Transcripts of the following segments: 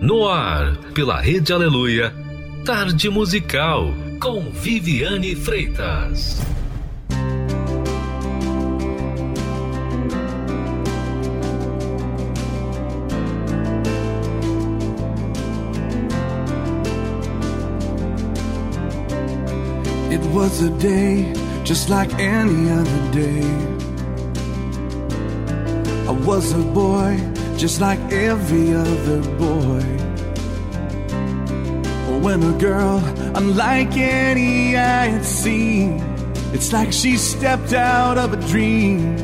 No ar, pela Rede Aleluia, Tarde Musical, com Viviane Freitas. It was a day just like any other day. I was a boy just like every other boy. When a girl, unlike any I had seen, it's like she stepped out of a dream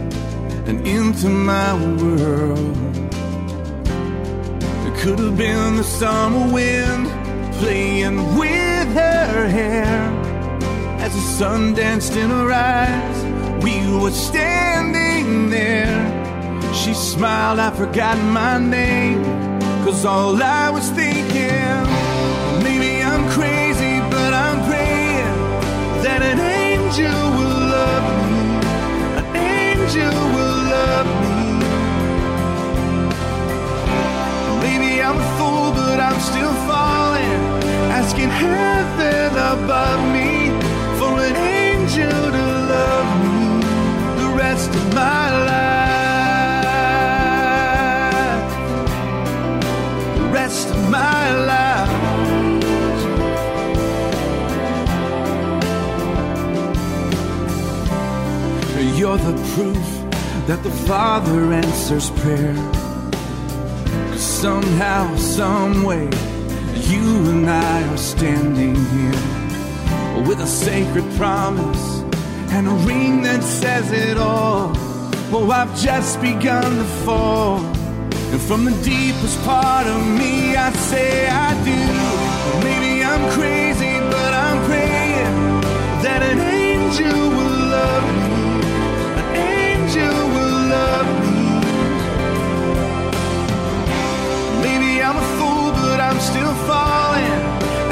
and into my world. It could have been the summer wind playing with her hair as the sun danced in her eyes. We were standing there. She smiled, I forgot my name. Cause all I was thinking, maybe I'm crazy, but I'm praying that an angel will love me. An angel will love me. Maybe I'm a fool, but I'm still falling. Asking heaven above me for an angel to love me the rest of my life. Proof that the Father answers prayer. 'Cause somehow, someway, you and I are standing here with a sacred promise and a ring that says it all. Oh, I've just begun to fall. And from the deepest part of me, I say I do. Maybe I'm crazy, but I'm praying that an angel will love me. I'm a fool, but I'm still falling.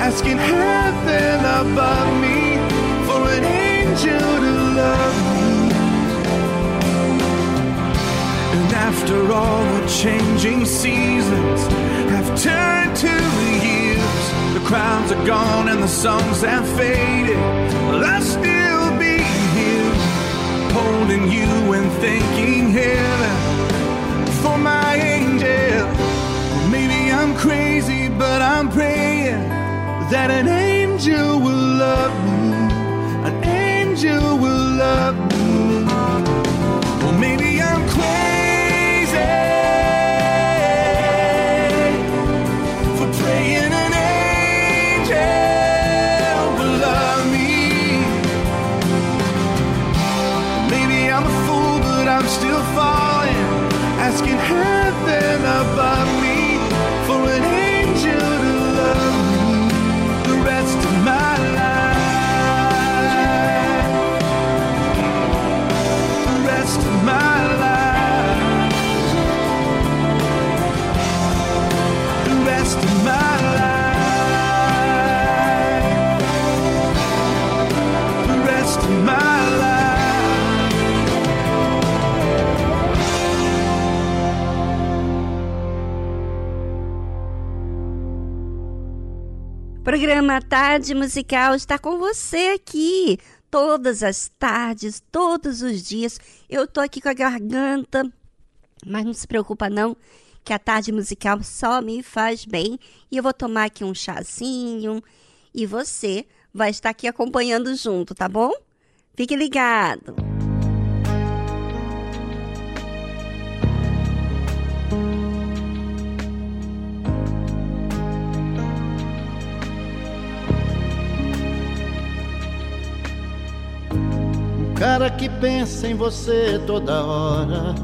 Asking heaven above me for an angel to love me. And after all the changing seasons have turned to years, the crowds are gone and the songs have faded. Well, I'll still be here, holding you and thanking heaven for my angel. I'm crazy, but I'm praying that an angel will love me. An angel will love me. Programa Tarde Musical está com você aqui. Todas as tardes, todos os dias. Eu tô aqui com a garganta, mas não se preocupa não, que a tarde musical só me faz bem. E eu vou tomar aqui um chazinho e você vai estar aqui acompanhando junto, tá bom? Fique ligado. Cara que pensa em você toda hora.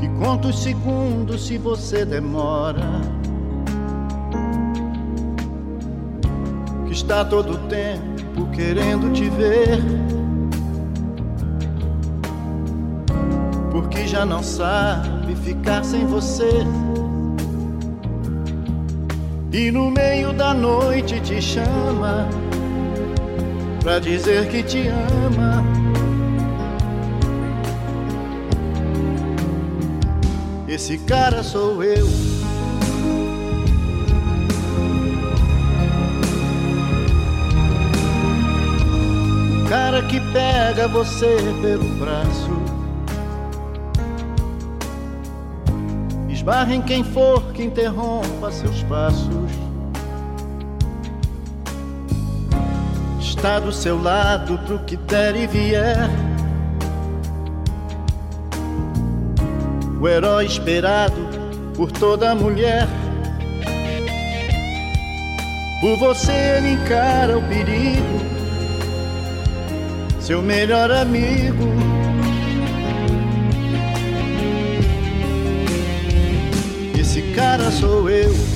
Que conta os segundos se você demora. Que está todo tempo querendo te ver. Porque já não sabe ficar sem você. E no meio da noite te chama pra dizer que te ama. Esse cara sou eu. Cara que pega você pelo braço. Esbarra em quem for que interrompa seus passos. Está do seu lado pro que der e vier. o herói esperado por toda mulher. Por você ele encara o perigo, seu melhor amigo. Esse cara sou eu.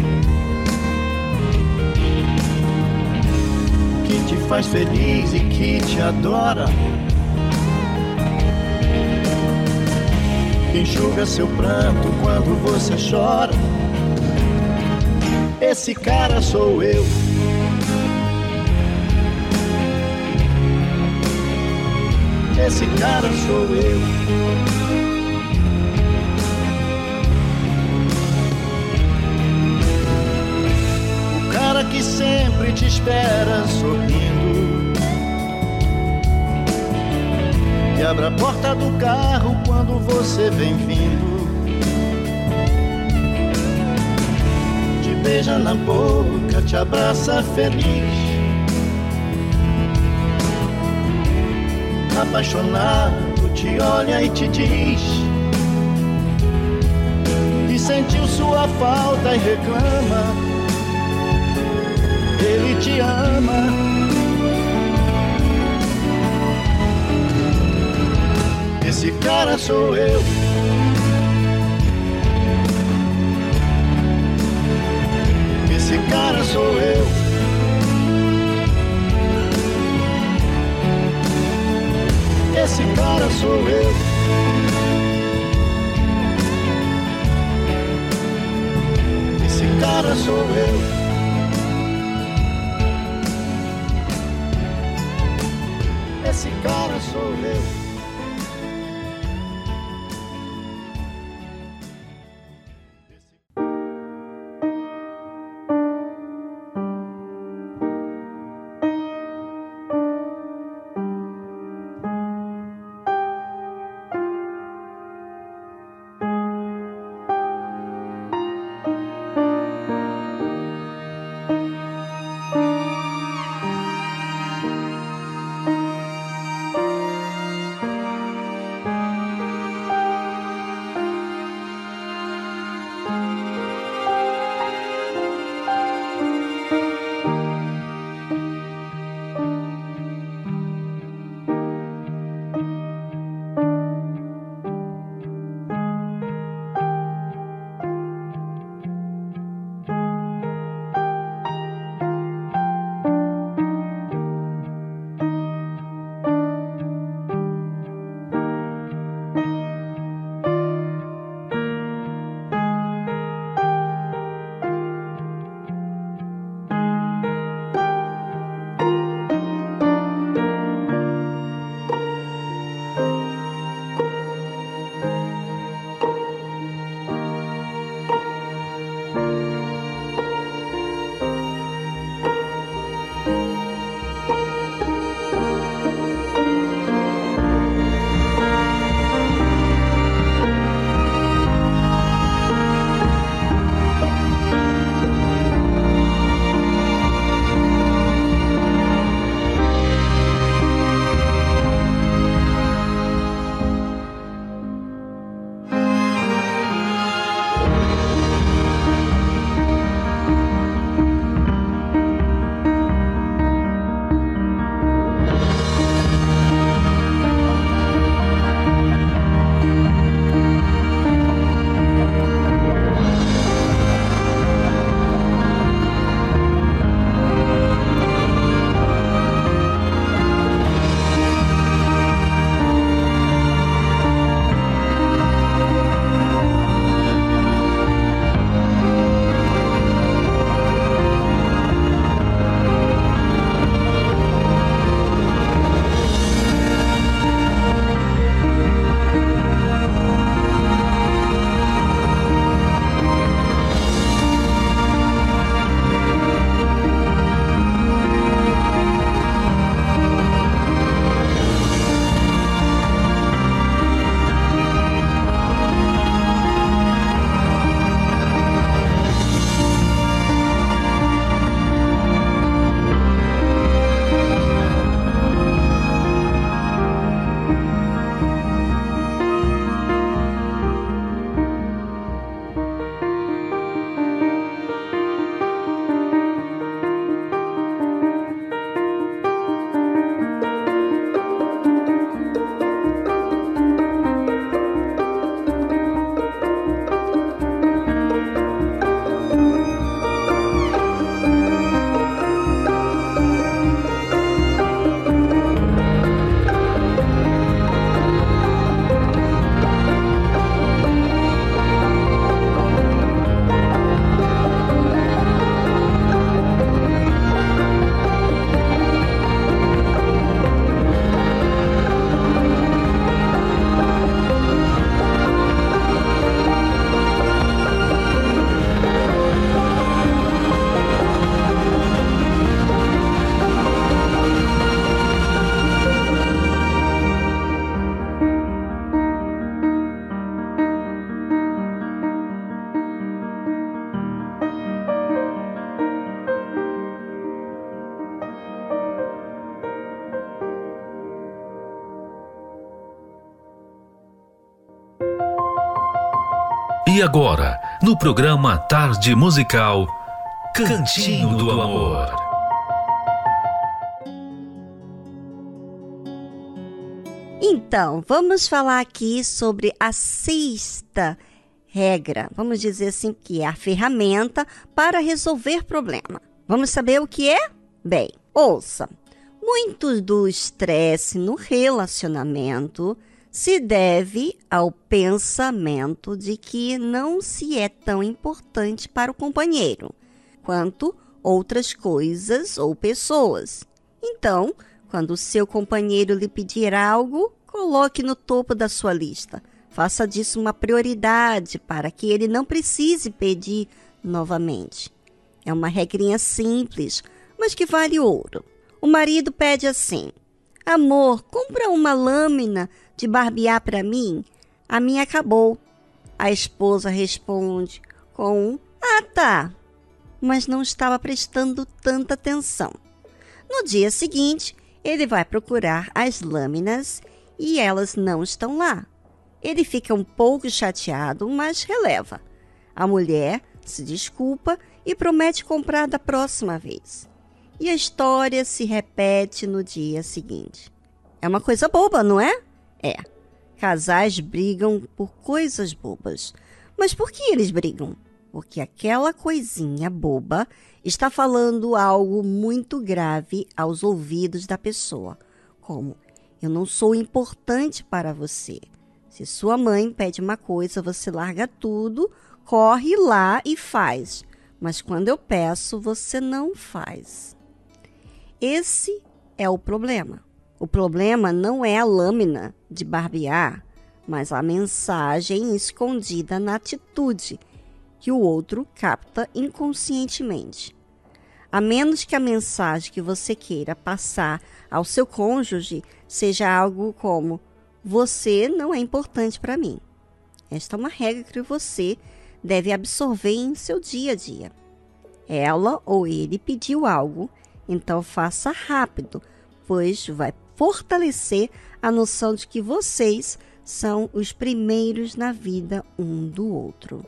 Te faz feliz e que te adora. enxuga seu pranto quando você chora. Esse cara sou eu. Esse cara sou eu. Te espera sorrindo que abre a porta do carro quando você vem vindo. Te beija na boca, te abraça feliz. Apaixonado, te olha e te diz. Que sentiu sua falta e reclama. Ele te ama Esse cara sou eu. Esse cara sou eu. Esse cara sou eu. Cara sou eu. Cara agora, no programa Tarde Musical, Cantinho do Amor. Então, vamos falar aqui sobre a sexta regra, vamos dizer assim, que é a ferramenta para resolver problema. Vamos saber o que é? Bem, ouça. Muito do estresse no relacionamento se deve ao pensamento de que não se é tão importante para o companheiro quanto outras coisas ou pessoas. Então, quando seu companheiro lhe pedir algo, coloque no topo da sua lista. Faça disso uma prioridade para que ele não precise pedir novamente. É uma regrinha simples, mas que vale ouro. O marido pede assim: Amor, compra uma lâmina de barbear para mim? A minha acabou. A esposa responde com um: Ah, tá. Mas não estava prestando tanta atenção. No dia seguinte, ele vai procurar as lâminas e elas não estão lá. Ele fica um pouco chateado, mas releva. A mulher se desculpa e promete comprar da próxima vez. E a história se repete no dia seguinte. É uma coisa boba, não é? É. Casais brigam por coisas bobas. Mas por que eles brigam? Porque aquela coisinha boba está falando algo muito grave aos ouvidos da pessoa, como eu não sou importante para você. Se sua mãe pede uma coisa, você larga tudo, corre lá e faz. Mas quando eu peço, você não faz. Esse é o problema. O problema não é a lâmina de barbear, mas a mensagem escondida na atitude que o outro capta inconscientemente. A menos que a mensagem que você queira passar ao seu cônjuge seja algo como: você não é importante para mim. Esta é uma regra que você deve absorver em seu dia a dia. Ela ou ele pediu algo, então faça rápido, pois vai fortalecer a noção de que vocês são os primeiros na vida um do outro.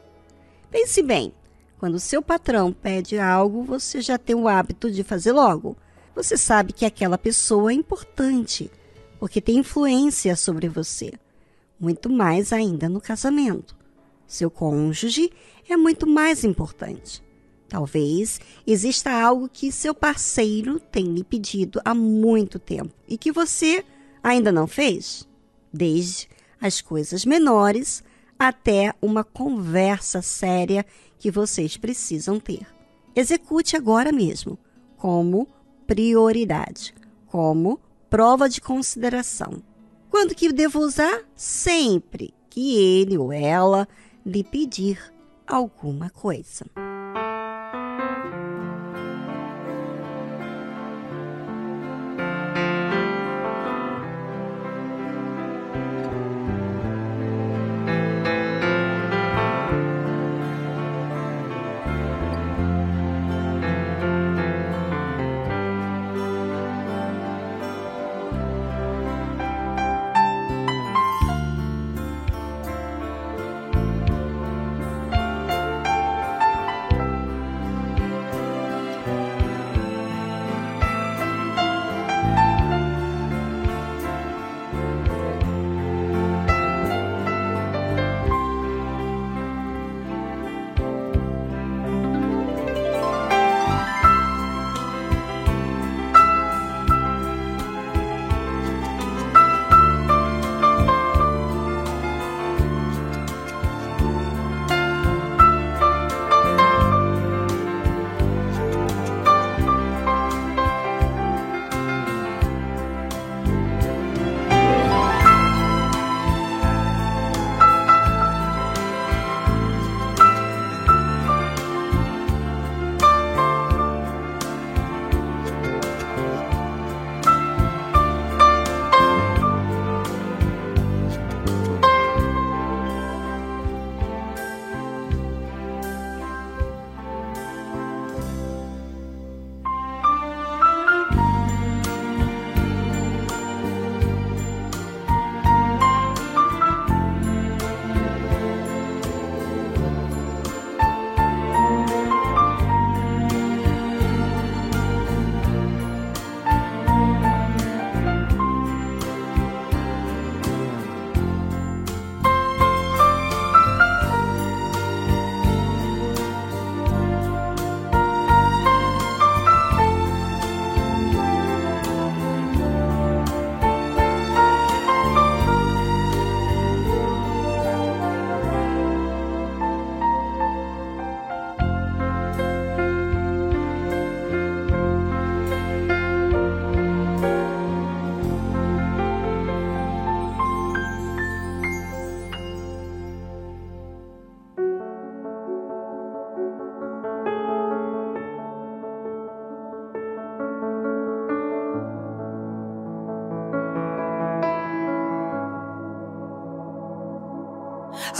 Pense bem, quando seu patrão pede algo, você já tem o hábito de fazer logo. Você sabe que aquela pessoa é importante porque tem influência sobre você. Muito mais ainda no casamento. Seu cônjuge é muito mais importante. Talvez exista algo que seu parceiro tem lhe pedido há muito tempo e que você ainda não fez. Desde as coisas menores até uma conversa séria que vocês precisam ter. Execute agora mesmo, como prioridade, como prova de consideração. Quando que devo usar? Sempre que ele ou ela lhe pedir alguma coisa.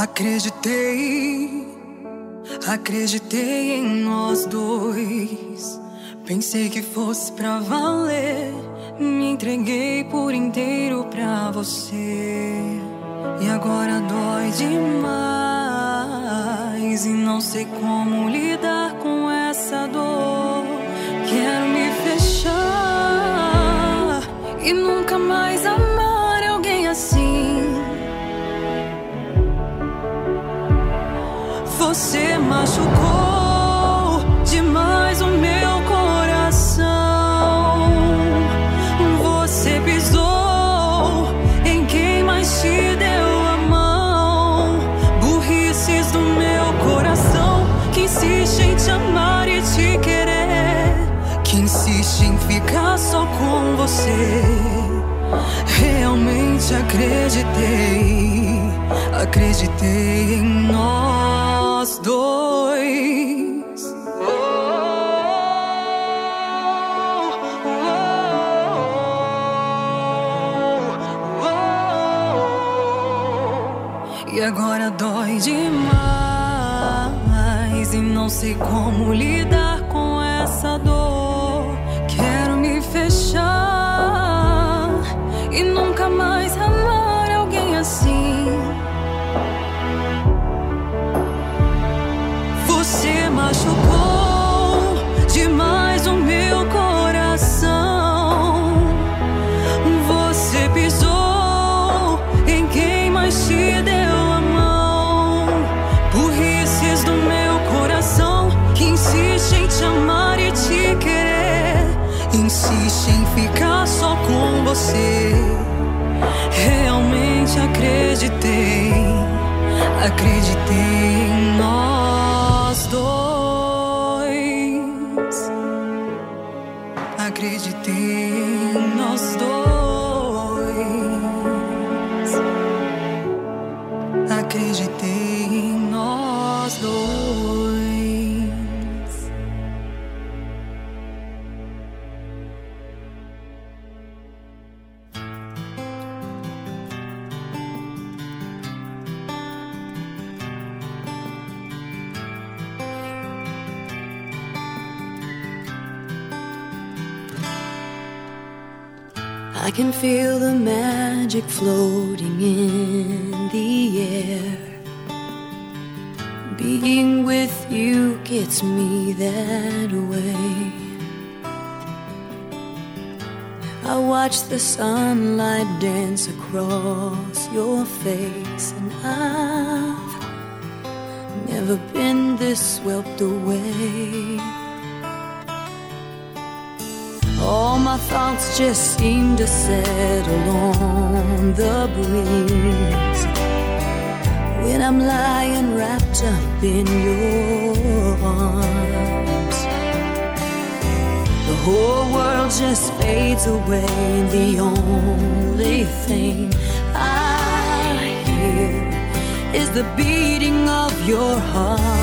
Acreditei, acreditei em nós dois. Pensei que fosse pra valer. Me entreguei por inteiro pra você. E agora dói demais. E não sei como lidar acreditei, acreditei em nós dois. E agora dói demais e não sei como lidar você. Realmente acreditei, acreditei em nós dois. Acreditei I can feel the magic floating in the air. Being with you gets me that way. I watch the sunlight dance across your face, and I've never been this swept away. All my thoughts just seem to settle on the breeze when I'm lying wrapped up in your arms. The whole world just fades away, the only thing I hear is the beating of your heart.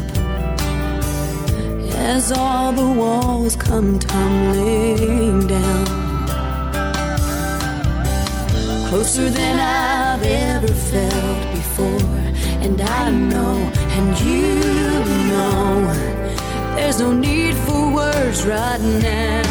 as all the walls come tumbling down. Closer than I've ever felt before, and I know, and you know, there's no need for words right now.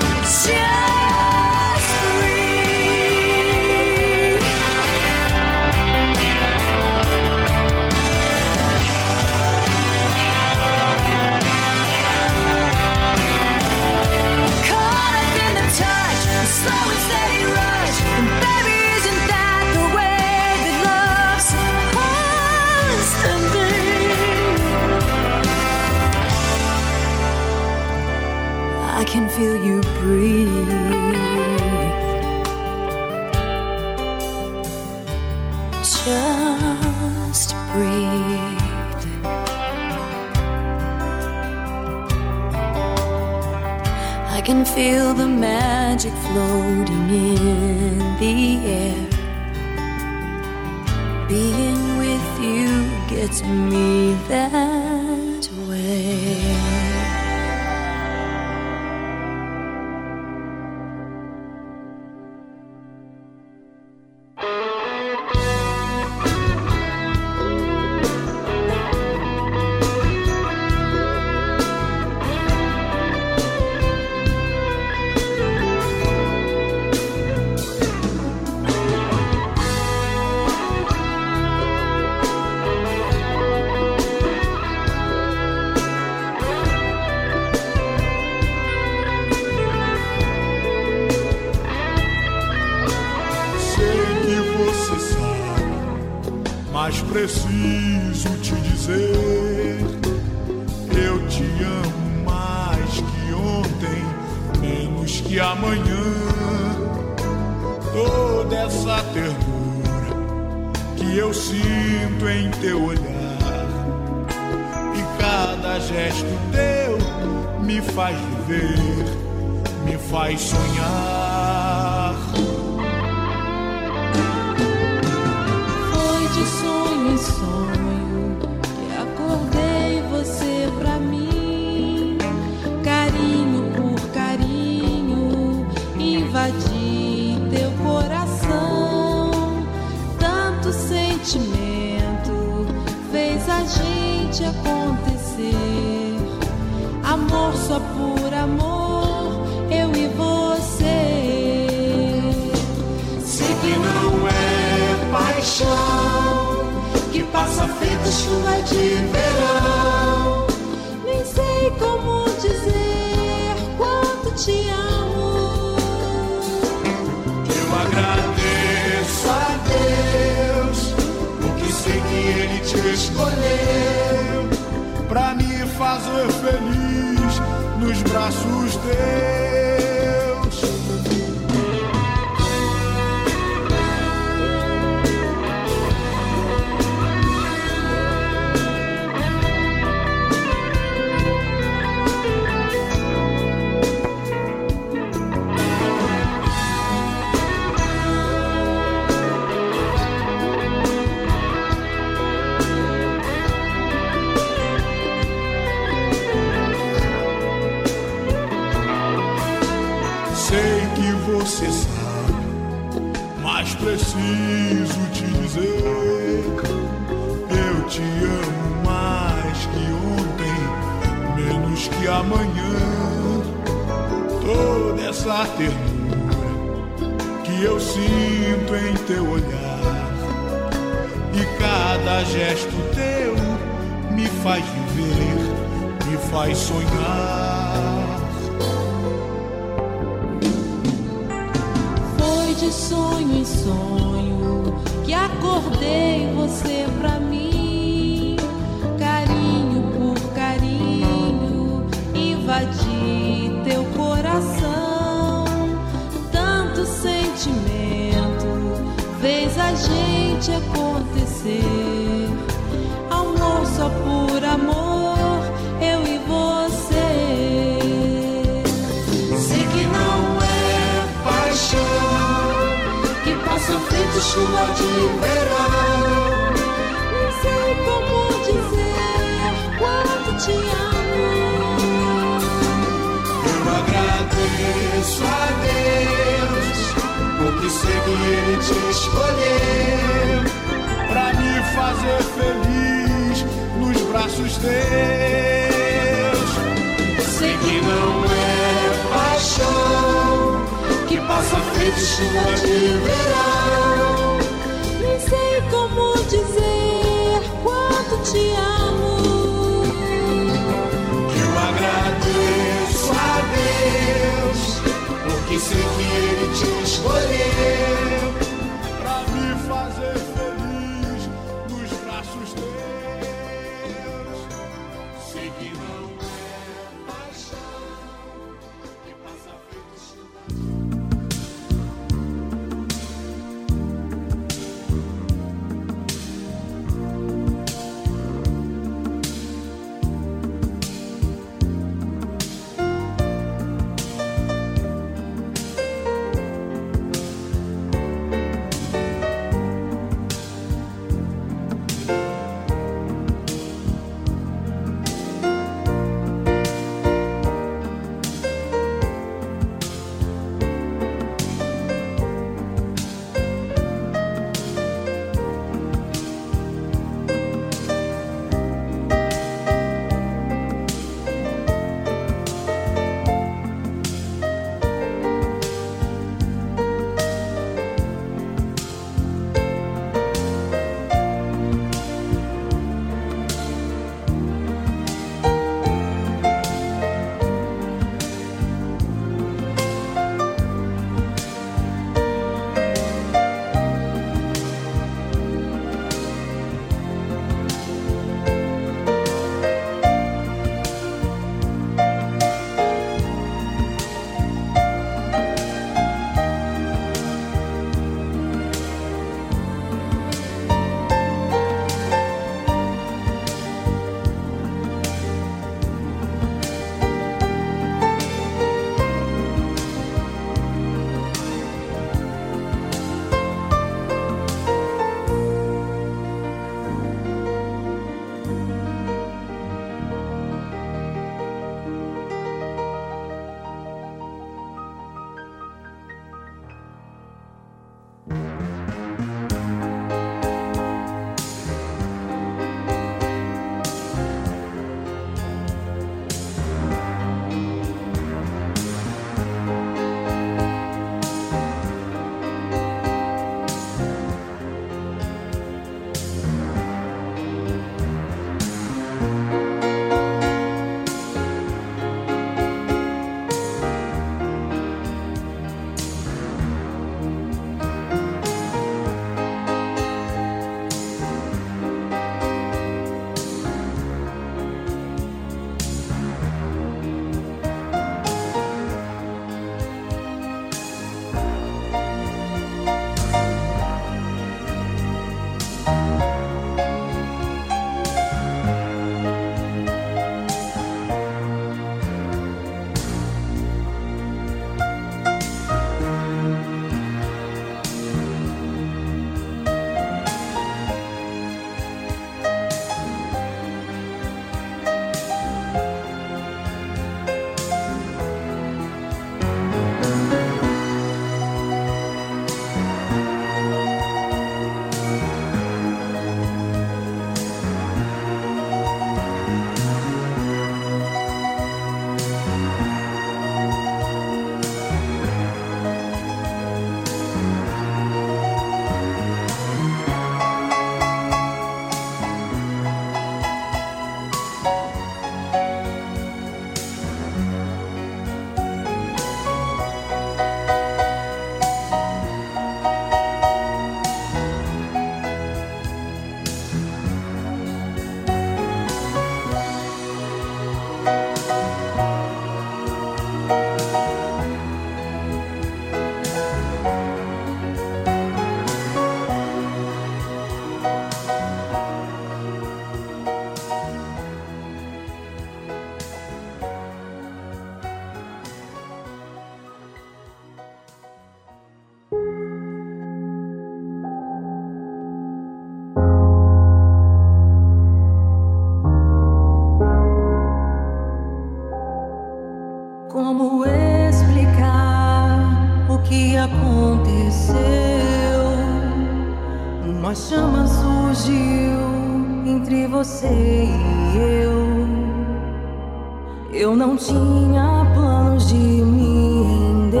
tinha planos de me render.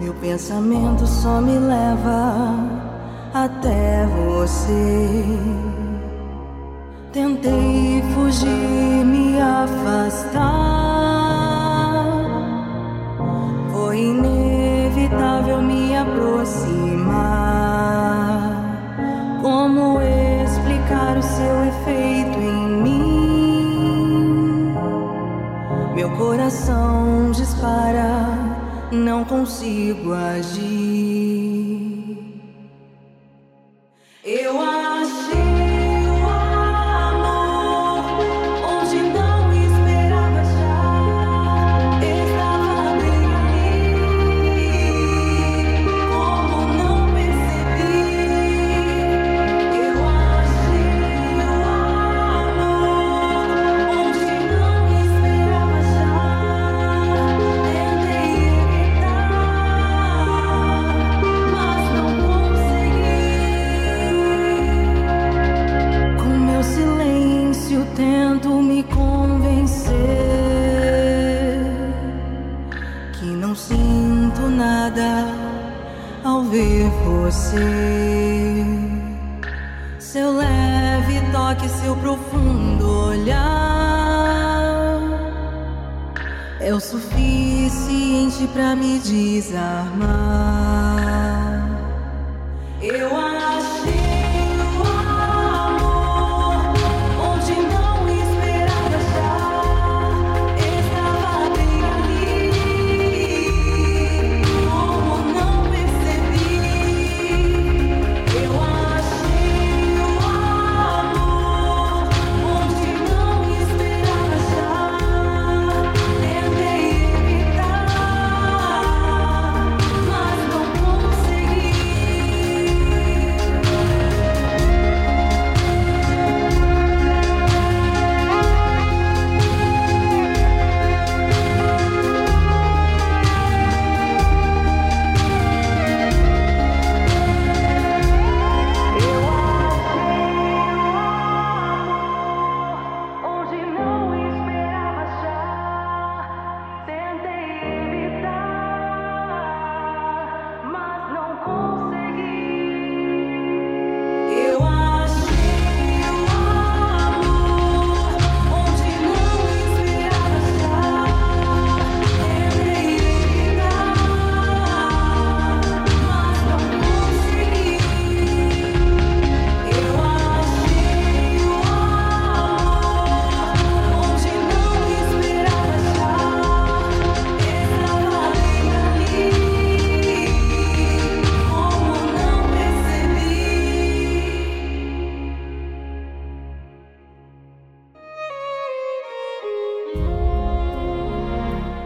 Meu pensamento só me leva até você.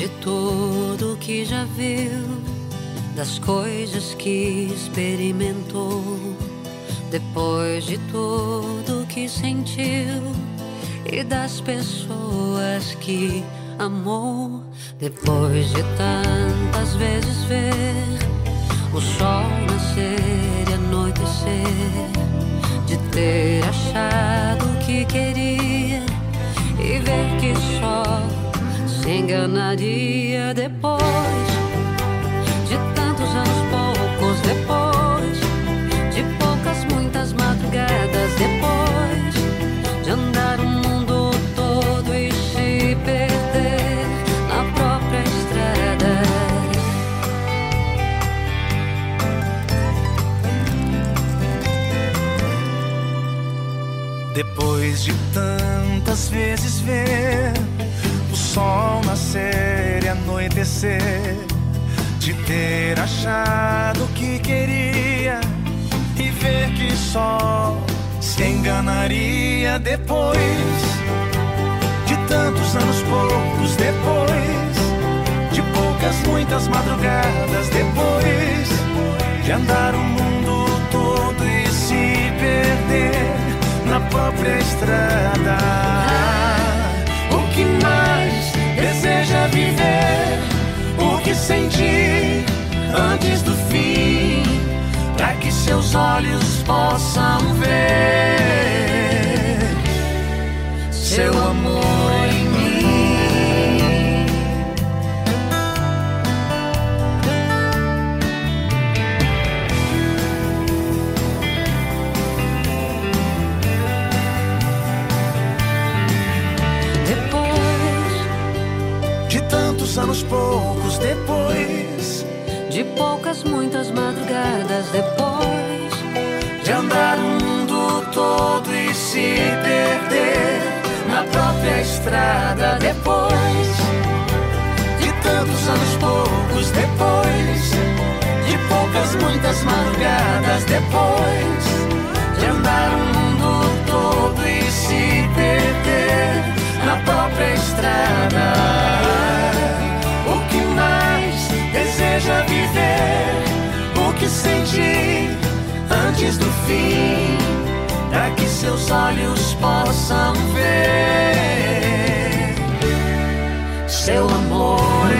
De tudo que já viu, das coisas que experimentou, depois de tudo que sentiu e das pessoas que amou, depois de tantas vezes ver o sol nascer e anoitecer, de ter achado o que queria e ver que só enganaria depois de tantos anos poucos depois de poucas muitas madrugadas depois de andar o mundo todo e se perder na própria estrada. Depois de tantas vezes ver sol nascer e anoitecer, de ter achado o que queria e ver que só se enganaria depois de tantos anos poucos depois de poucas muitas madrugadas depois de andar o mundo todo e se perder na própria estrada. Deseja viver? O que sentir antes do fim? Para que seus olhos possam ver seu amor Tantos anos poucos depois. De poucas muitas madrugadas depois. De andar o mundo todo e se perder na própria estrada depois. De tantos anos poucos depois. De poucas muitas madrugadas depois. De andar o mundo todo e se perder na própria estrada deseja viver o que sentir antes do fim, para que seus olhos possam ver seu amor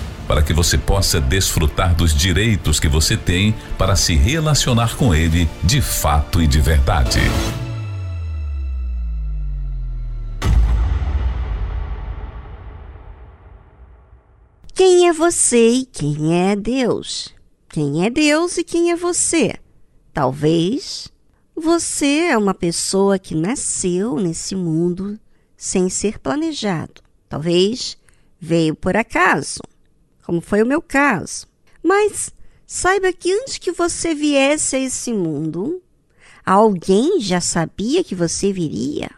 Para que você possa desfrutar dos direitos que você tem para se relacionar com Ele de fato e de verdade. Quem é você e quem é Deus? Quem é Deus e quem é você? Talvez você é uma pessoa que nasceu nesse mundo sem ser planejado. Talvez veio por acaso, como foi o meu caso. Mas saiba que antes que você viesse a esse mundo, alguém já sabia que você viria.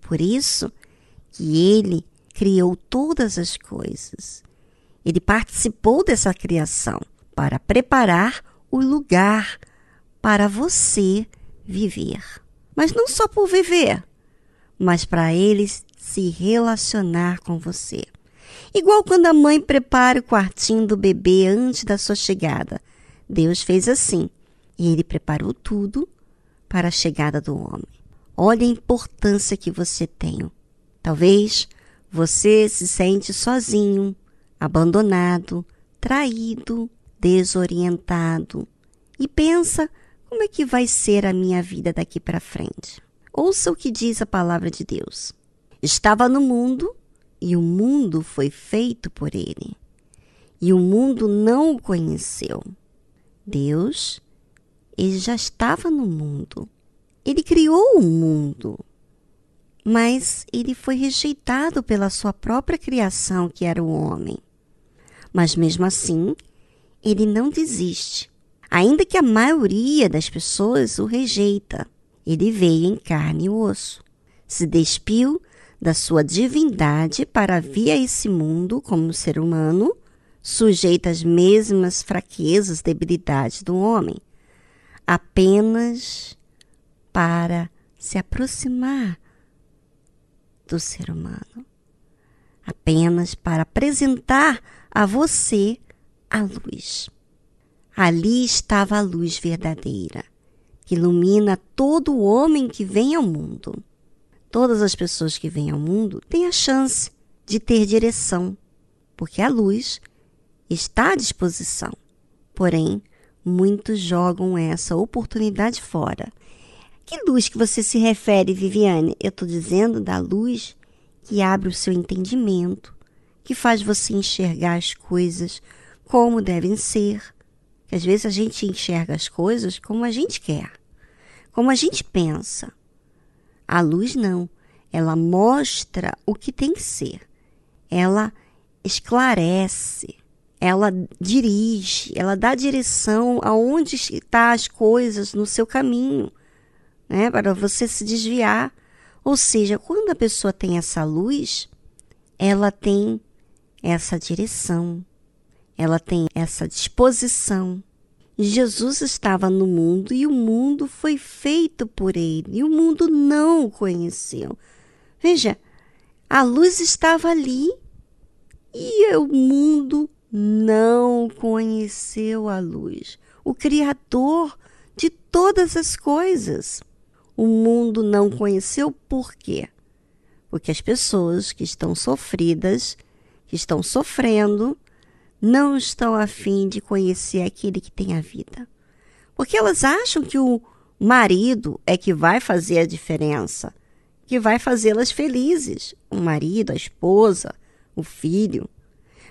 Por isso que ele criou todas as coisas. Ele participou dessa criação para preparar o lugar para você viver. Mas não só por viver, mas para ele se relacionar com você. Igual quando a mãe prepara o quartinho do bebê antes da sua chegada. Deus fez assim e ele preparou tudo para a chegada do homem. Olha a importância que você tem. Talvez você se sente sozinho, abandonado, traído, desorientado e pensa como é que vai ser a minha vida daqui para frente. Ouça o que diz a palavra de Deus. Estava no mundo e o mundo foi feito por ele. E o mundo não o conheceu. Deus, ele já estava no mundo. Ele criou o mundo. Mas ele foi rejeitado pela sua própria criação, que era o homem. Mas mesmo assim, ele não desiste. Ainda que a maioria das pessoas o rejeita, ele veio em carne e osso. Se despiu da sua divindade para vir a esse mundo como ser humano, sujeito às mesmas fraquezas, debilidades do homem, apenas para se aproximar do ser humano, apenas para apresentar a você a luz. Ali estava a luz verdadeira, que ilumina todo o homem que vem ao mundo. Todas as pessoas que vêm ao mundo têm a chance de ter direção, porque a luz está à disposição. Porém, muitos jogam essa oportunidade fora. Que luz que você se refere, Viviane? Eu estou dizendo da luz que abre o seu entendimento, que faz você enxergar as coisas como devem ser. Que às vezes a gente enxerga as coisas como a gente quer, como a gente pensa. A luz não. Ela mostra o que tem que ser. Ela esclarece, ela dirige, ela dá direção aonde está as coisas no seu caminho, né, para você se desviar. Ou seja, quando a pessoa tem essa luz, ela tem essa direção, ela tem essa disposição. Jesus estava no mundo e o mundo foi feito por ele, e o mundo não o conheceu. Veja, a luz estava ali e o mundo não conheceu a luz, o Criador de todas as coisas. O mundo não conheceu por quê? Porque as pessoas que estão sofridas, que estão sofrendo, não estão afim de conhecer aquele que tem a vida. Porque elas acham que o marido é que vai fazer a diferença, que vai fazê-las felizes. O marido, a esposa, o filho.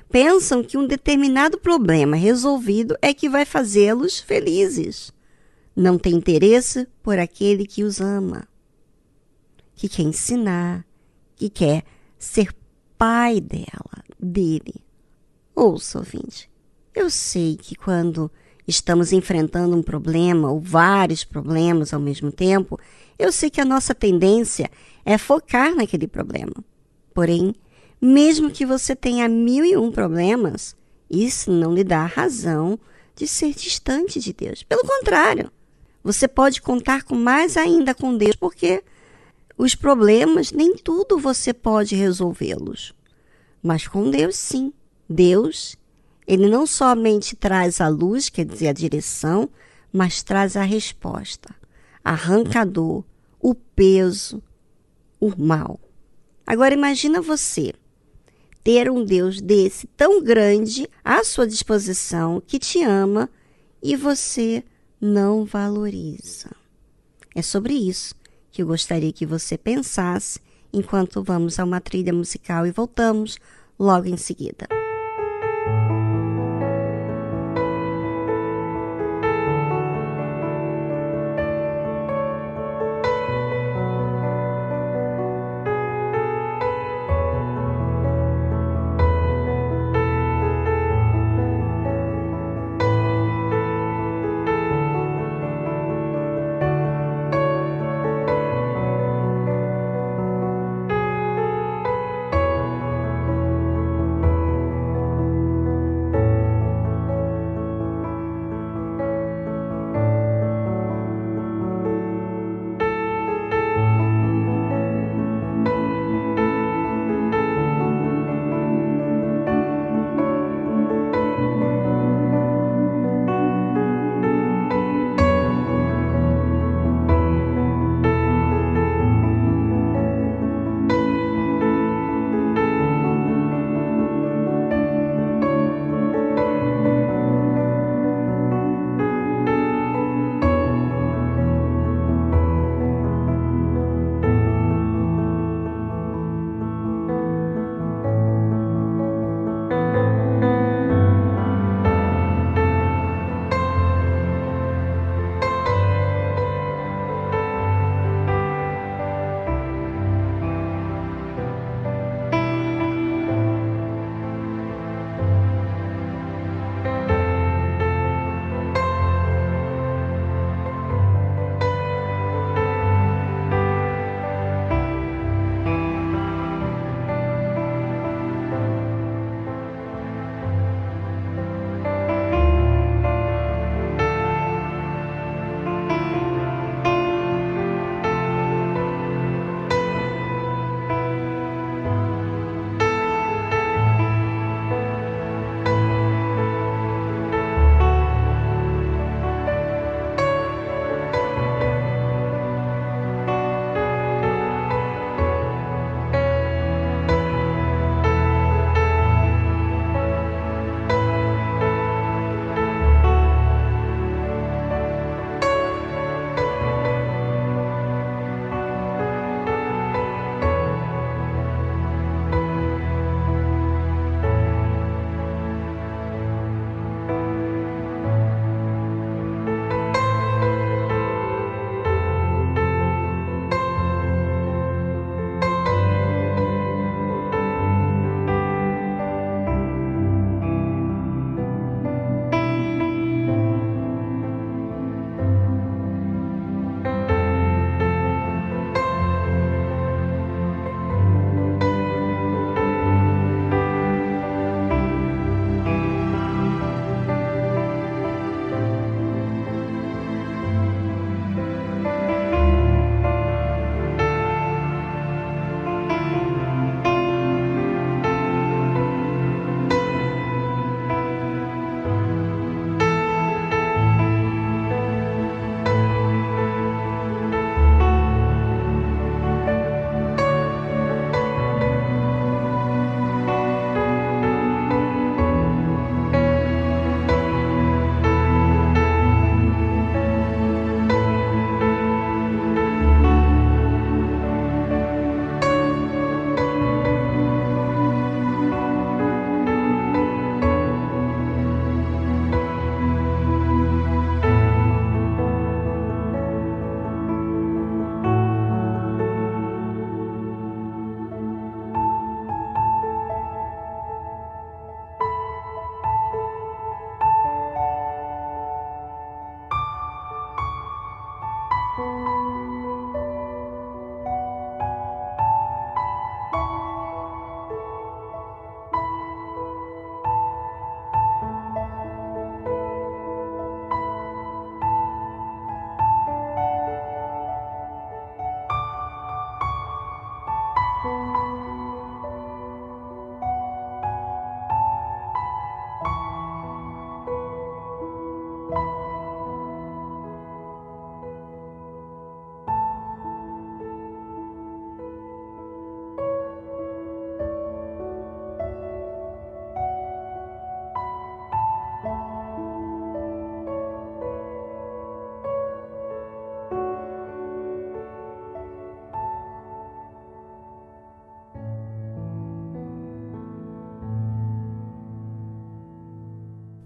Pensam que um determinado problema resolvido é que vai fazê-los felizes. Não tem interesse por aquele que os ama, que quer ensinar, que quer ser pai dela, dele. Ouça, ouvinte, eu sei que quando estamos enfrentando um problema ou vários problemas ao mesmo tempo, eu sei que a nossa tendência é focar naquele problema. Porém, mesmo que você tenha mil e um problemas, isso não lhe dá razão de ser distante de Deus. Pelo contrário, você pode contar com mais ainda com Deus, porque os problemas nem tudo você pode resolvê-los. Mas com Deus, sim. Deus, Ele não somente traz a luz, quer dizer, a direção, mas traz a resposta. Arranca a dor, o peso, o mal. Agora imagina você ter um Deus desse tão grande à sua disposição que te ama e você não valoriza. É sobre isso que eu gostaria que você pensasse enquanto vamos a uma trilha musical e voltamos logo em seguida.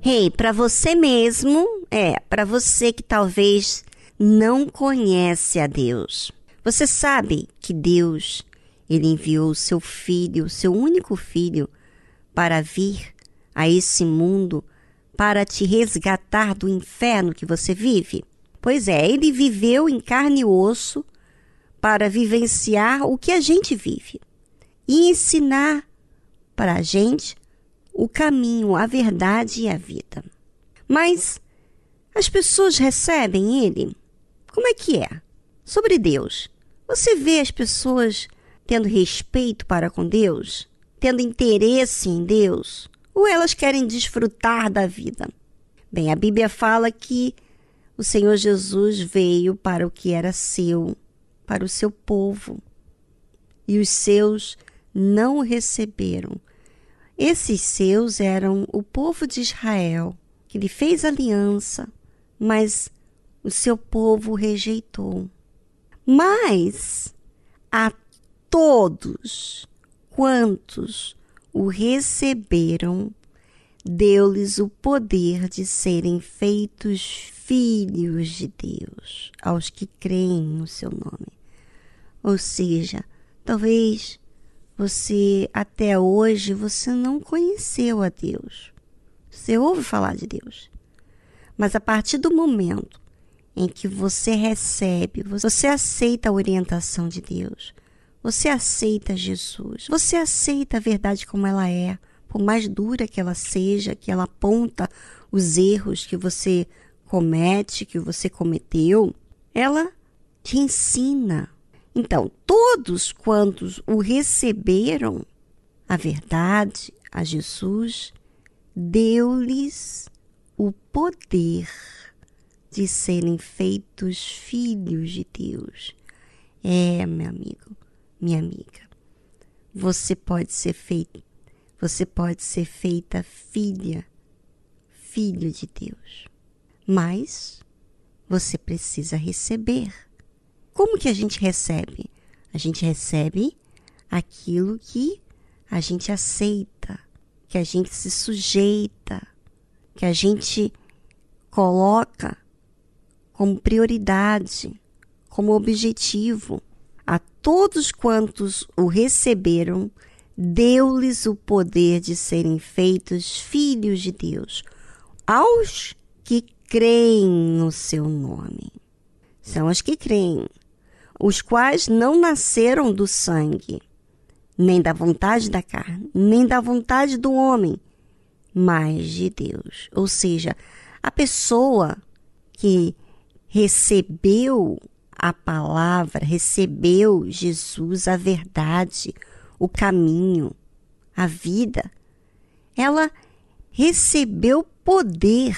Hey, para você mesmo, é, para você que talvez não conhece a Deus. Você sabe que Deus, ele enviou o seu filho, o seu único filho, para vir a esse mundo para te resgatar do inferno que você vive? Pois é, ele viveu em carne e osso para vivenciar o que a gente vive e ensinar para a gente o caminho, a verdade e a vida. Mas as pessoas recebem ele? Como é que é? Sobre Deus. Você vê as pessoas tendo respeito para com Deus? Tendo interesse em Deus? Ou elas querem desfrutar da vida? Bem, a Bíblia fala que o Senhor Jesus veio para o que era seu, para o seu povo. E os seus não o receberam. Esses seus eram o povo de Israel, que lhe fez aliança, mas o seu povo rejeitou. Mas a todos quantos o receberam, deu-lhes o poder de serem feitos filhos de Deus, aos que creem no seu nome. Ou seja, talvez você até hoje você não conheceu a Deus. Você ouve falar de Deus. Mas a partir do momento em que você recebe, você aceita a orientação de Deus, você aceita Jesus, você aceita a verdade como ela é, por mais dura que ela seja, que ela aponta os erros que você comete, que você cometeu, ela te ensina. Então, todos quantos o receberam, a verdade, a Jesus, deu-lhes o poder de serem feitos filhos de Deus. É, meu amigo, minha amiga, você pode ser feito, você pode ser feita filha, filho de Deus. Mas você precisa receber. Como que a gente recebe? A gente recebe aquilo que a gente aceita, que a gente se sujeita, que a gente coloca como prioridade, como objetivo. A todos quantos o receberam, deu-lhes o poder de serem feitos filhos de Deus, aos que creem no seu nome. São os que creem, os quais não nasceram do sangue, nem da vontade da carne, nem da vontade do homem, mas de Deus. Ou seja, a pessoa que recebeu a palavra, recebeu Jesus, a verdade, o caminho, a vida, ela recebeu poder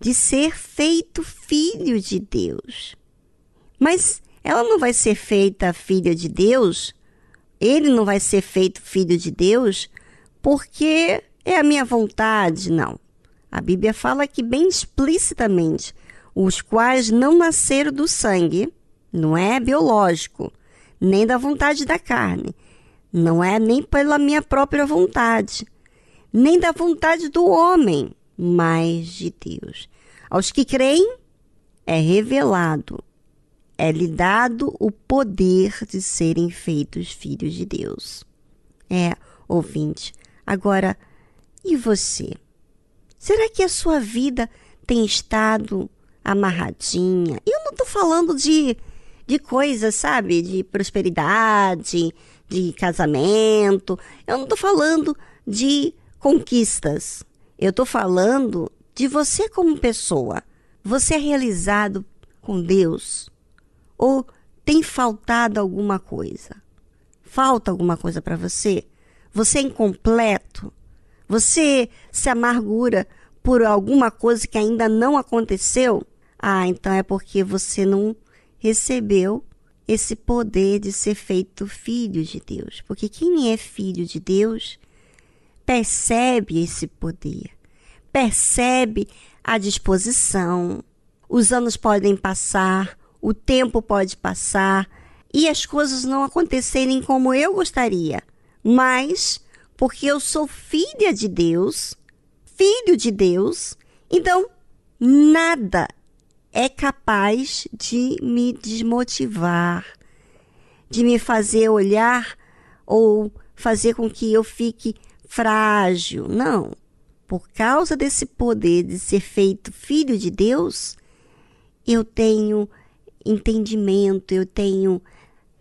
de ser feito filho de Deus. Mas ela não vai ser feita filha de Deus, ele não vai ser feito filho de Deus, porque é a minha vontade, não. A Bíblia fala que bem explicitamente os quais não nasceram do sangue, não é biológico, nem da vontade da carne, não é nem pela minha própria vontade, nem da vontade do homem, mas de Deus. Aos que creem, é revelado, é lhe dado o poder de serem feitos filhos de Deus. É, ouvinte. Agora, e você? Será que a sua vida tem estado amarradinha. Eu não tô falando de, de coisas, sabe? De prosperidade, de casamento. Eu não tô falando de conquistas. Eu tô falando de você como pessoa. Você é realizado com Deus? Ou tem faltado alguma coisa? Falta alguma coisa para você? Você é incompleto? Você se amargura por alguma coisa que ainda não aconteceu? Ah, então é porque você não recebeu esse poder de ser feito filho de Deus. Porque quem é filho de Deus percebe esse poder, percebe a disposição. Os anos podem passar, o tempo pode passar e as coisas não acontecerem como eu gostaria, mas porque eu sou filha de Deus, filho de Deus, então nada é capaz de me desmotivar, de me fazer olhar ou fazer com que eu fique frágil. Não. Por causa desse poder de ser feito filho de Deus, eu tenho entendimento, eu tenho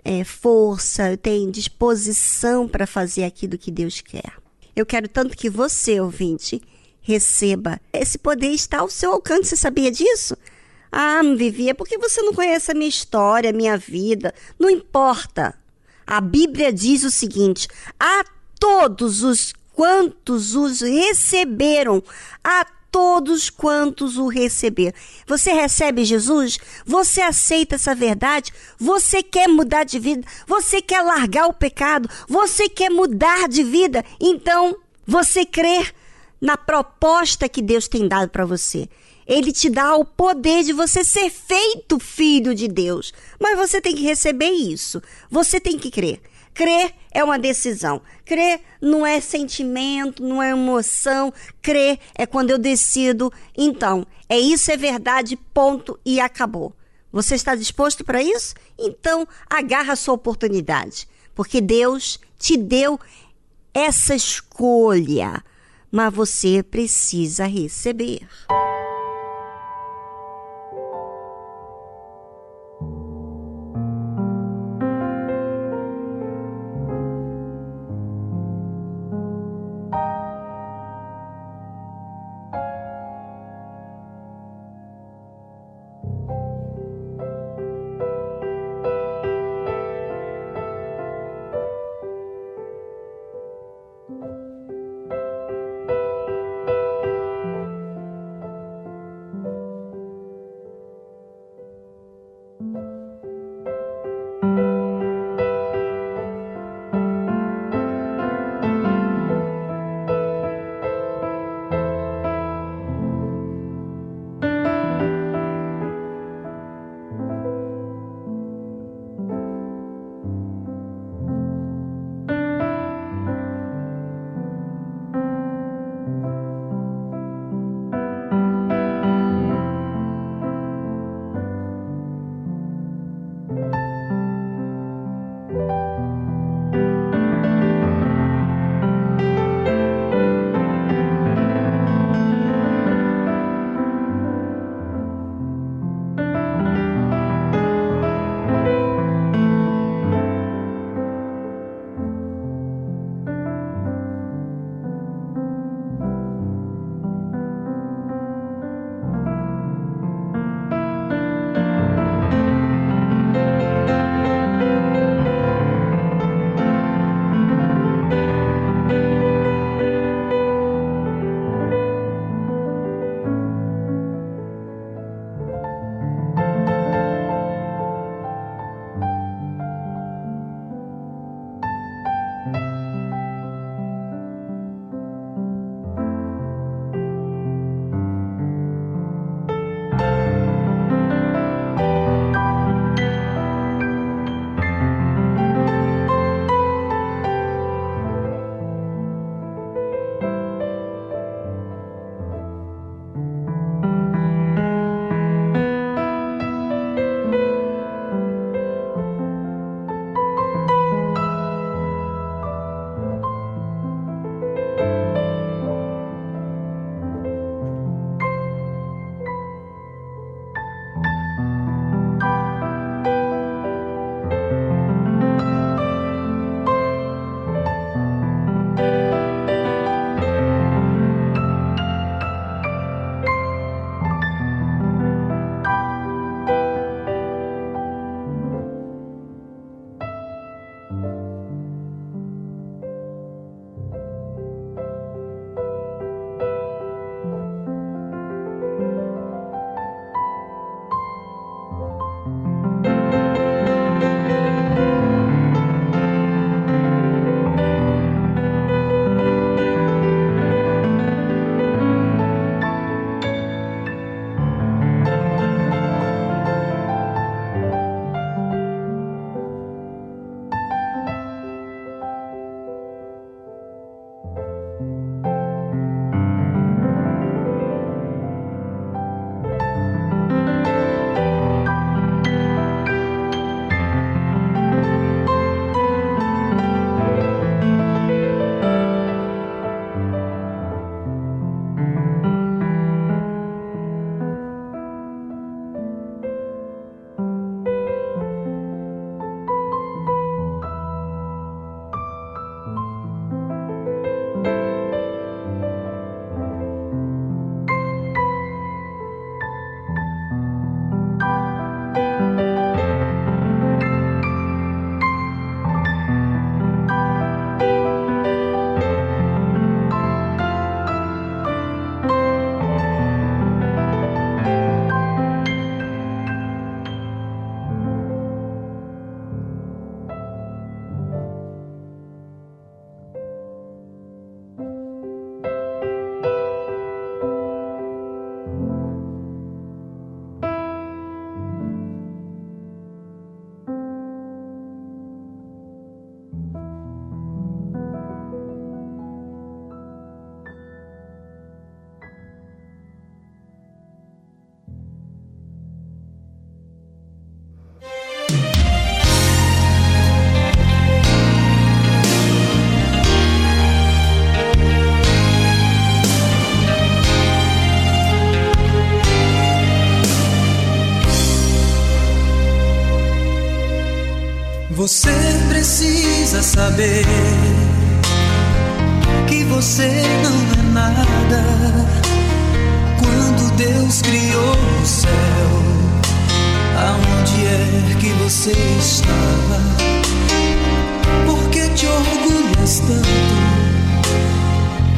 é, força, eu tenho disposição para fazer aquilo que Deus quer. Eu quero tanto que você, ouvinte, receba. Esse poder está ao seu alcance, você sabia disso? Ah, Vivi, é porque você não conhece a minha história, a minha vida. Não importa. A Bíblia diz o seguinte: a todos os quantos os receberam, a todos quantos o receberam. Você recebe Jesus? Você aceita essa verdade? Você quer mudar de vida? Você quer largar o pecado? Você quer mudar de vida? Então, você crê na proposta que Deus tem dado para você. Ele te dá o poder de você ser feito filho de Deus. Mas você tem que receber isso. Você tem que crer. Crer é uma decisão. Crer não é sentimento, não é emoção. Crer é quando eu decido. Então, é isso, é verdade, ponto e acabou. Você está disposto para isso? Então, agarra a sua oportunidade. Porque Deus te deu essa escolha. Mas você precisa receber. Você precisa saber que você não é nada. Quando Deus criou o céu, aonde é que você estava? Por que te orgulhas tanto?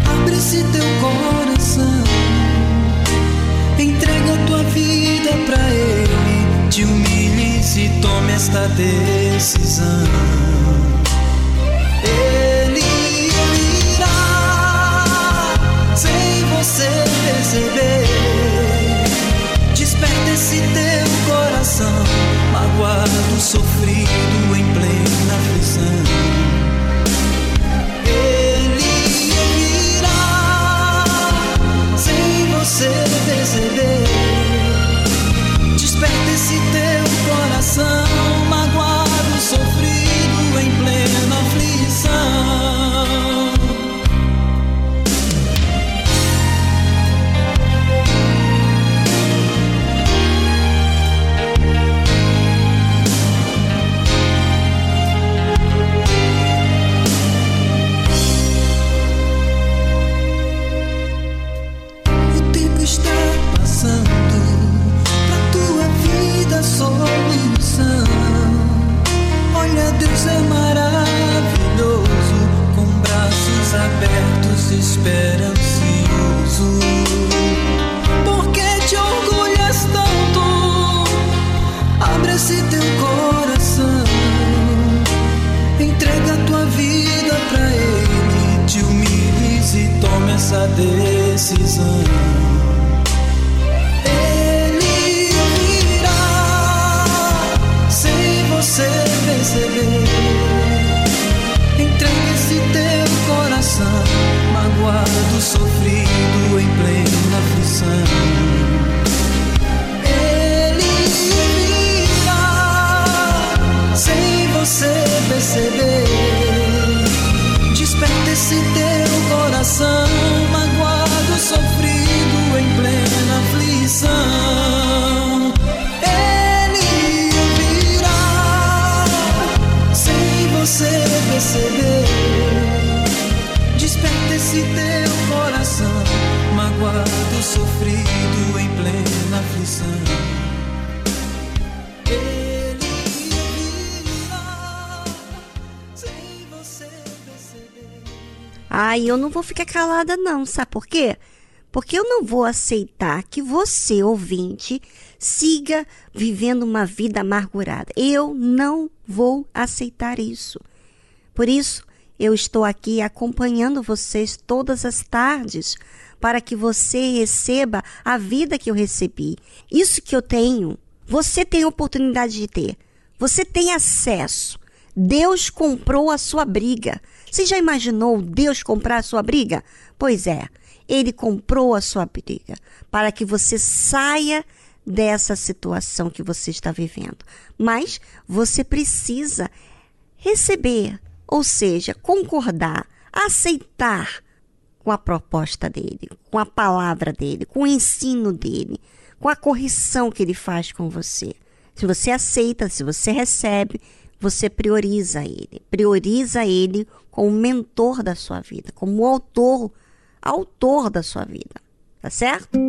Abre-se teu coração, entrega tua vida pra Ele, te humilhes e tome esta decisão. Ele irá sem você perceber. Desperta esse teu coração, magoado, sofrido, em plena aflição. Ele virá sem você perceber. Teu despair. Ai, eu não vou ficar calada, não, sabe por quê? Porque eu não vou aceitar que você, ouvinte, siga vivendo uma vida amargurada. Eu não vou aceitar isso. Por isso, eu estou aqui acompanhando vocês todas as tardes para que você receba a vida que eu recebi. Isso que eu tenho, você tem a oportunidade de ter. Você tem acesso. Deus comprou a sua briga. Você já imaginou Deus comprar a sua briga? Pois é, ele comprou a sua briga para que você saia dessa situação que você está vivendo. Mas você precisa receber, ou seja, concordar, aceitar com a proposta dele, com a palavra dele, com o ensino dele, com a correção que ele faz com você. Se você aceita, se você recebe, você prioriza ele. Prioriza ele como mentor da sua vida, como autor, autor da sua vida. Tá certo?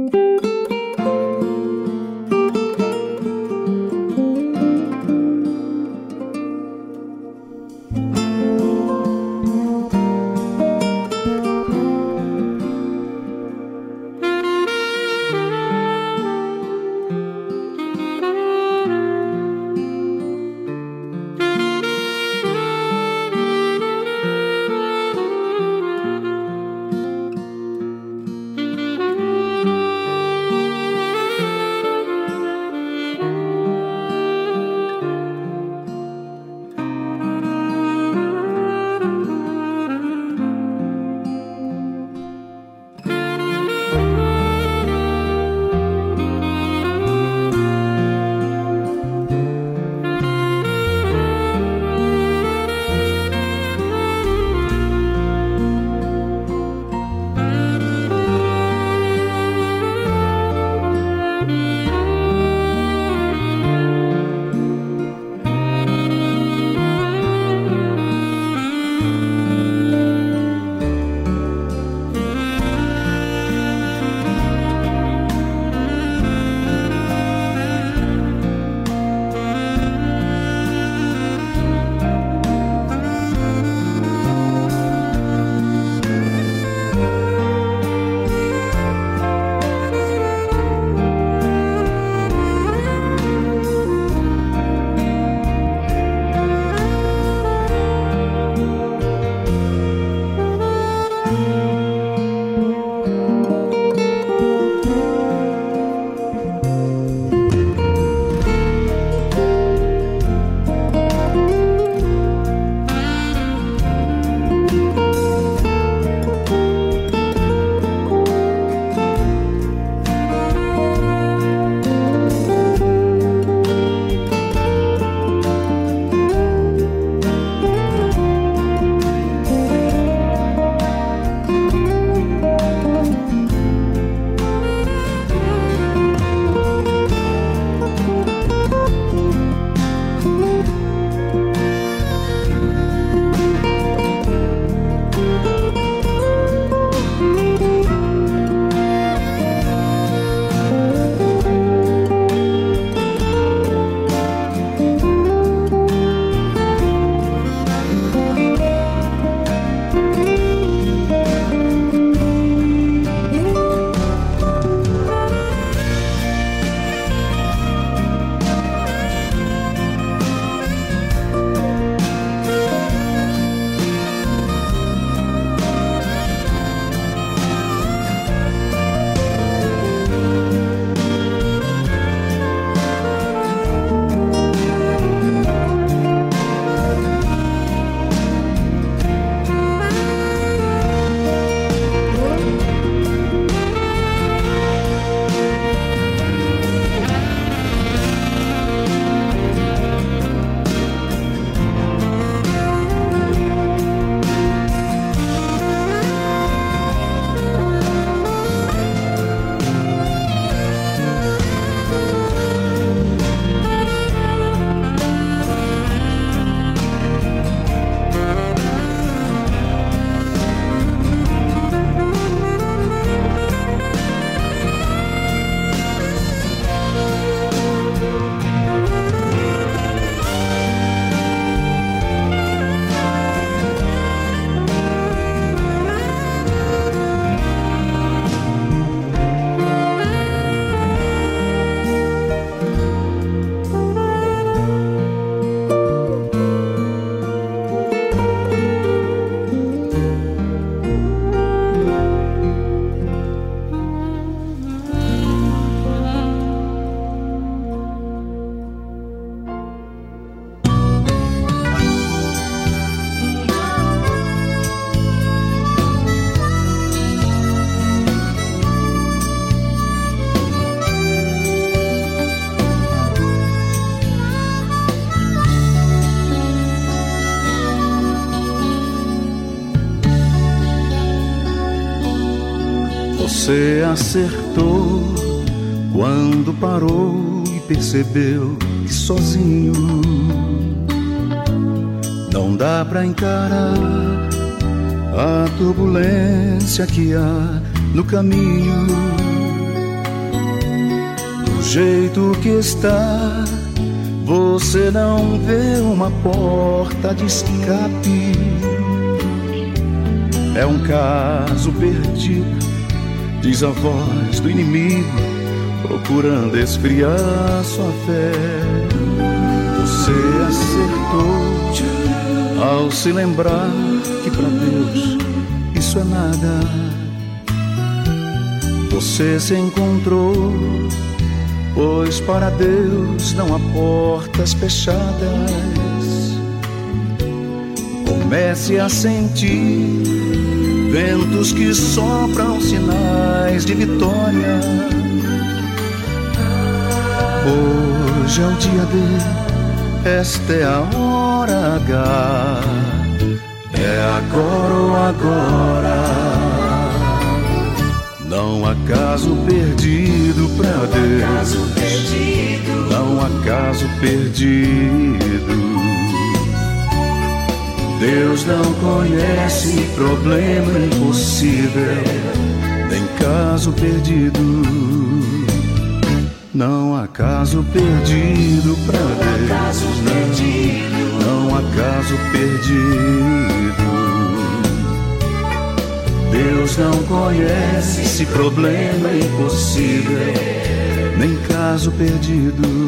Acertou quando parou e percebeu que sozinho não dá pra encarar a turbulência que há no caminho. Do jeito que está, você não vê uma porta de escape. É um caso perdido, diz a voz do inimigo, procurando esfriar sua fé. Você acertou ao se lembrar que para Deus isso é nada. Você se encontrou, pois para Deus não há portas fechadas. Comece a sentir ventos que sopram sinais de vitória. Hoje é o dia D, esta é a hora H. É agora ou agora. Não há caso perdido pra Deus. Não há caso perdido. Deus não conhece problema impossível, nem caso perdido. Não há caso perdido pra Deus. Não, não há caso perdido. Deus não conhece esse problema impossível, nem caso perdido.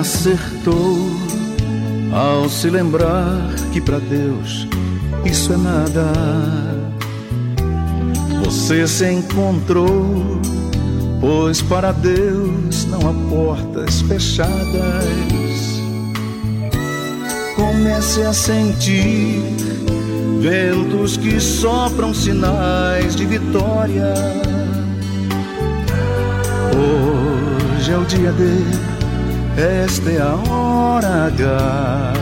Acertou ao se lembrar que para Deus isso é nada. Você se encontrou, pois para Deus não há portas fechadas. Comece a sentir ventos que sopram sinais de vitória. Hoje é o dia de esta é a hora H.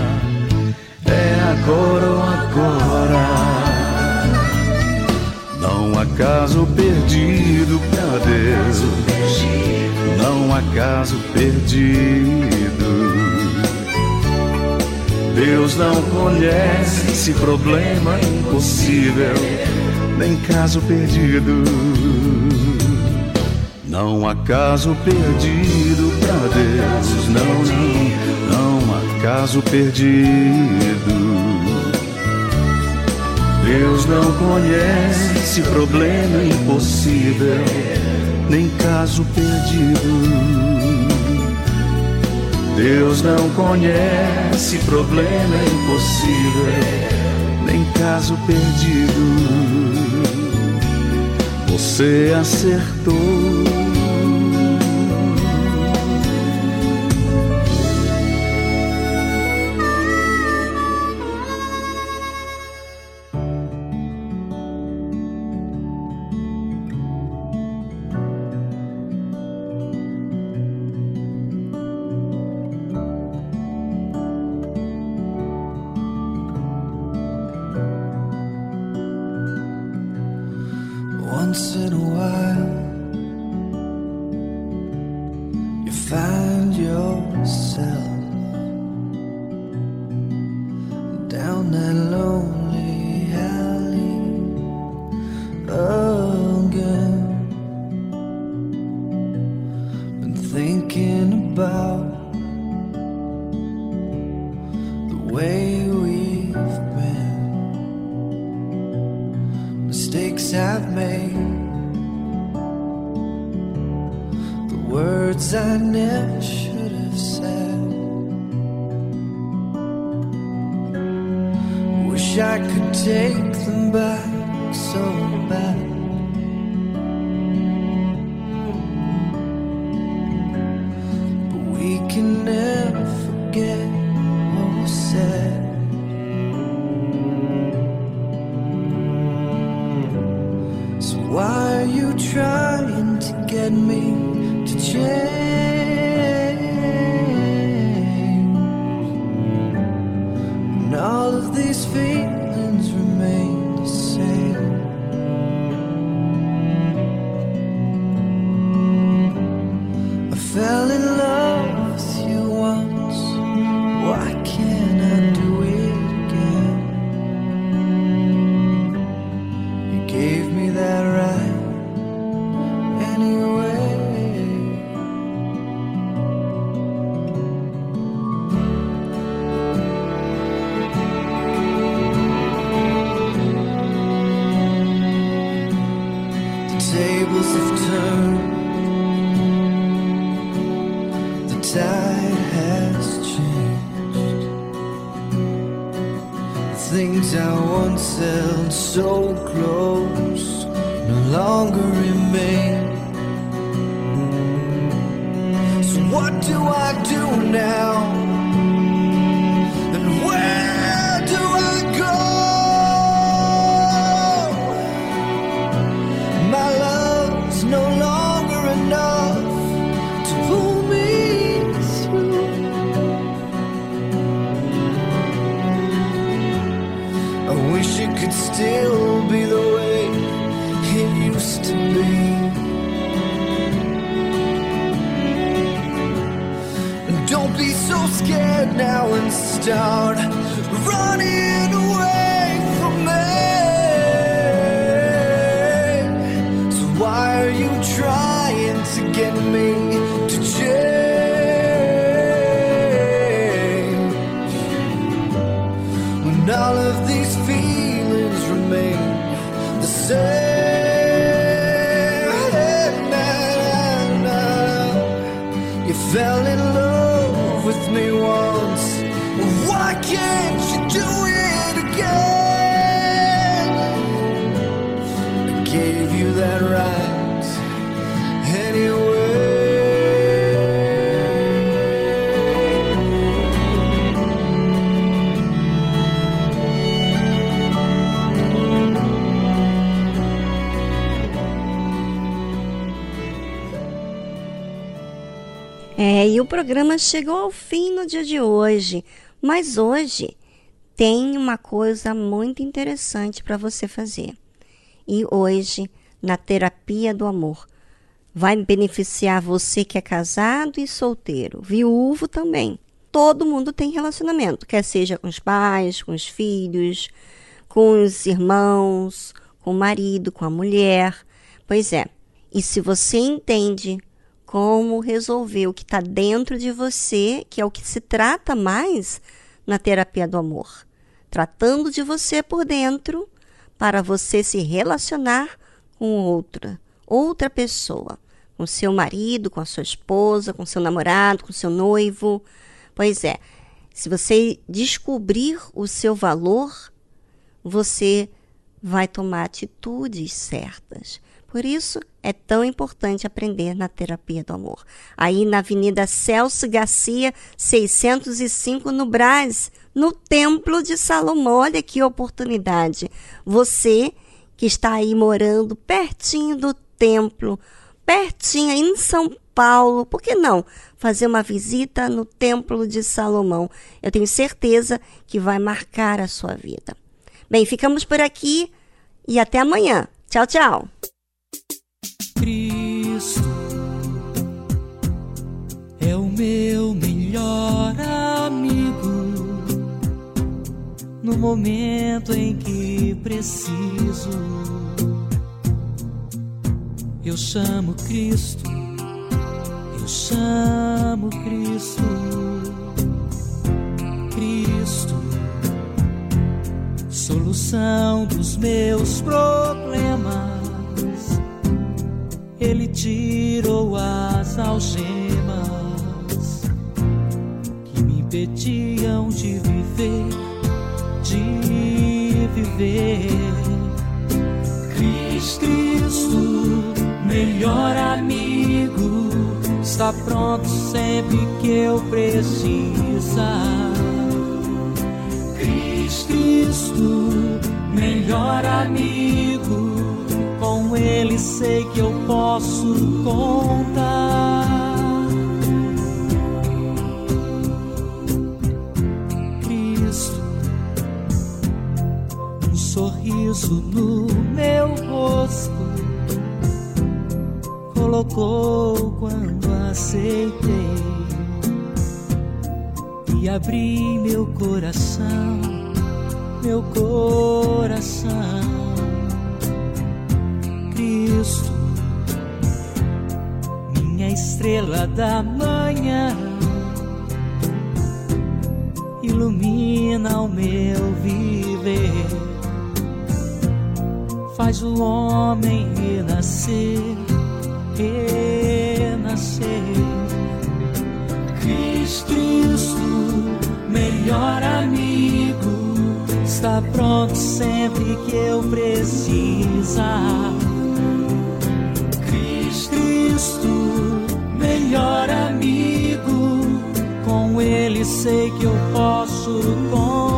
É agora ou agora. Não há caso perdido pra Deus. Não há caso perdido. Deus não conhece problema impossível, nem caso perdido. Não há caso perdido pra Deus, não, não, não há caso perdido. Deus não conhece problema impossível, nem caso perdido. Deus não conhece problema impossível, nem caso perdido. Você acertou. Be so scared now and start running away E o programa chegou ao fim no dia de hoje. Mas hoje tem uma coisa muito interessante para você fazer. E hoje, na terapia do amor, vai beneficiar você que é casado e solteiro, viúvo também. Todo mundo tem relacionamento, quer seja com os pais, com os filhos, com os irmãos, com o marido, com a mulher. Pois é. E se você entende como resolver o que está dentro de você, que é o que se trata mais na terapia do amor, tratando de você por dentro para você se relacionar com outra, outra pessoa, com seu marido, com a sua esposa, com seu namorado, com seu noivo. Pois é, se você descobrir o seu valor, você vai tomar atitudes certas. Por isso é tão importante aprender na terapia do amor. Aí na Avenida Celso Garcia, 605 no Brás, no Templo de Salomão. Olha que oportunidade. Você que está aí morando pertinho do templo, pertinho em São Paulo, por que não fazer uma visita no Templo de Salomão? Eu tenho certeza que vai marcar a sua vida. Bem, ficamos por aqui e até amanhã. Tchau, tchau. Meu melhor amigo no momento em que preciso. Eu chamo Cristo, eu chamo Cristo, Cristo, solução dos meus problemas. Ele tirou as algemas impediam de viver, de viver. Cristo, melhor amigo, está pronto sempre que eu precisar. Cristo, melhor amigo Com Ele sei que eu posso contar. Sorriso no meu rosto. Colocou quando aceitei. E abri meu coração, meu coração. Cristo, minha estrela da manhã, ilumina o meu viver, faz o homem renascer, renascer. Cristo, melhor amigo, está pronto sempre que eu precisar. Cristo, melhor amigo, com Ele sei que eu posso contar.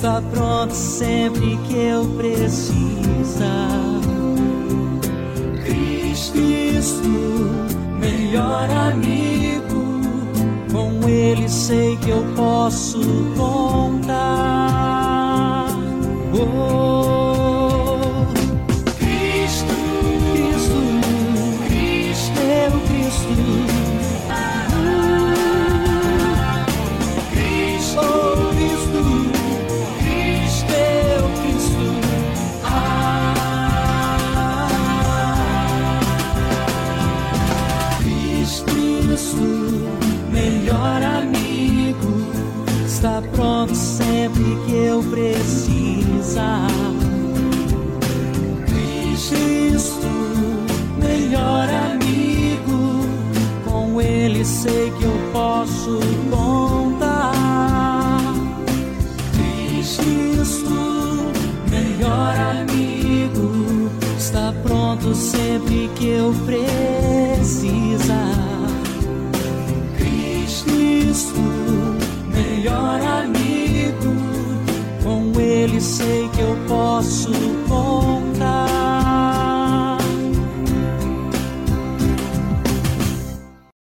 Está pronto sempre que eu precisar. Cristo, melhor amigo, com Ele sei que eu posso contar. Oh, Cristo, melhor amigo, com Ele sei que eu posso contar. Cristo, melhor amigo, está pronto sempre que eu precisar.